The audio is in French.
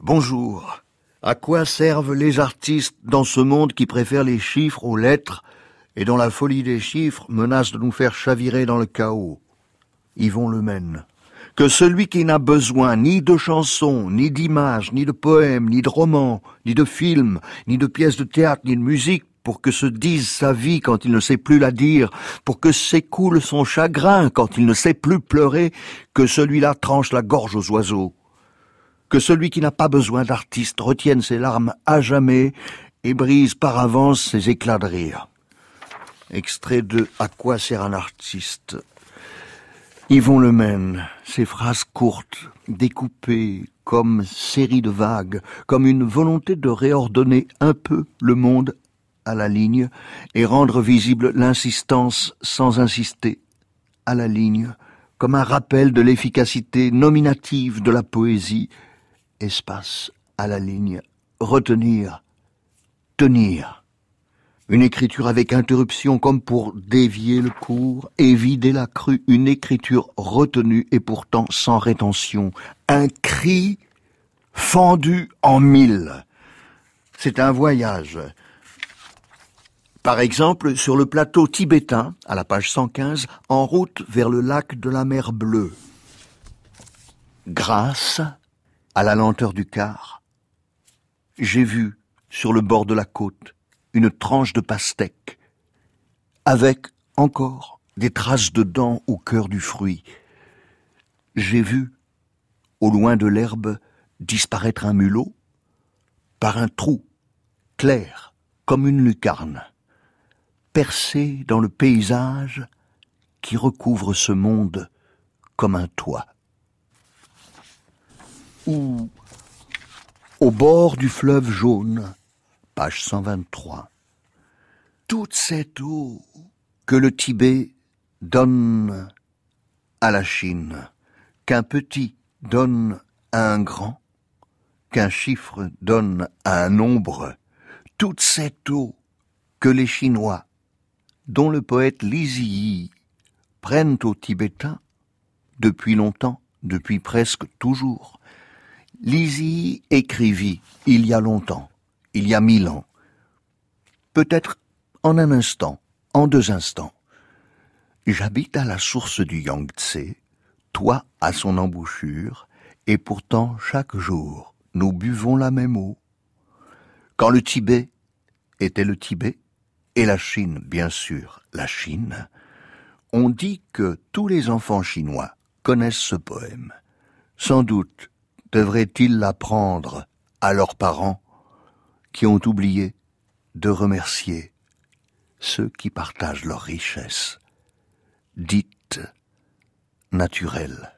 Bonjour. À quoi servent les artistes dans ce monde qui préfère les chiffres aux lettres et dont la folie des chiffres menace de nous faire chavirer dans le chaos? Yvon Le. Que celui qui n'a besoin ni de chansons, ni d'images, ni de poèmes, ni de romans, ni de films, ni de pièces de théâtre, ni de musique pour que se dise sa vie quand il ne sait plus la dire, pour que s'écoule son chagrin quand il ne sait plus pleurer, que celui-là tranche la gorge aux oiseaux que celui qui n'a pas besoin d'artiste retienne ses larmes à jamais et brise par avance ses éclats de rire. Extrait de À quoi sert un artiste? Yvon Le Maine, ces phrases courtes, découpées comme série de vagues, comme une volonté de réordonner un peu le monde à la ligne et rendre visible l'insistance sans insister à la ligne, comme un rappel de l'efficacité nominative de la poésie espace à la ligne, retenir, tenir. Une écriture avec interruption comme pour dévier le cours et vider la crue, une écriture retenue et pourtant sans rétention. Un cri fendu en mille. C'est un voyage. Par exemple, sur le plateau tibétain, à la page 115, en route vers le lac de la mer Bleue. Grâce à la lenteur du quart, j'ai vu, sur le bord de la côte, une tranche de pastèque, avec encore des traces de dents au cœur du fruit. J'ai vu, au loin de l'herbe, disparaître un mulot, par un trou, clair, comme une lucarne, percé dans le paysage qui recouvre ce monde comme un toit ou au bord du fleuve jaune, page 123. Toute cette eau que le Tibet donne à la Chine, qu'un petit donne à un grand, qu'un chiffre donne à un nombre, toute cette eau que les Chinois, dont le poète Lizyi prennent aux Tibétains, depuis longtemps, depuis presque toujours, Lizzie écrivit il y a longtemps, il y a mille ans, peut-être en un instant, en deux instants. J'habite à la source du Yangtze, toi à son embouchure, et pourtant chaque jour nous buvons la même eau. Quand le Tibet était le Tibet, et la Chine, bien sûr, la Chine, on dit que tous les enfants chinois connaissent ce poème. Sans doute devraient-ils l'apprendre à leurs parents qui ont oublié de remercier ceux qui partagent leur richesse, dite naturelle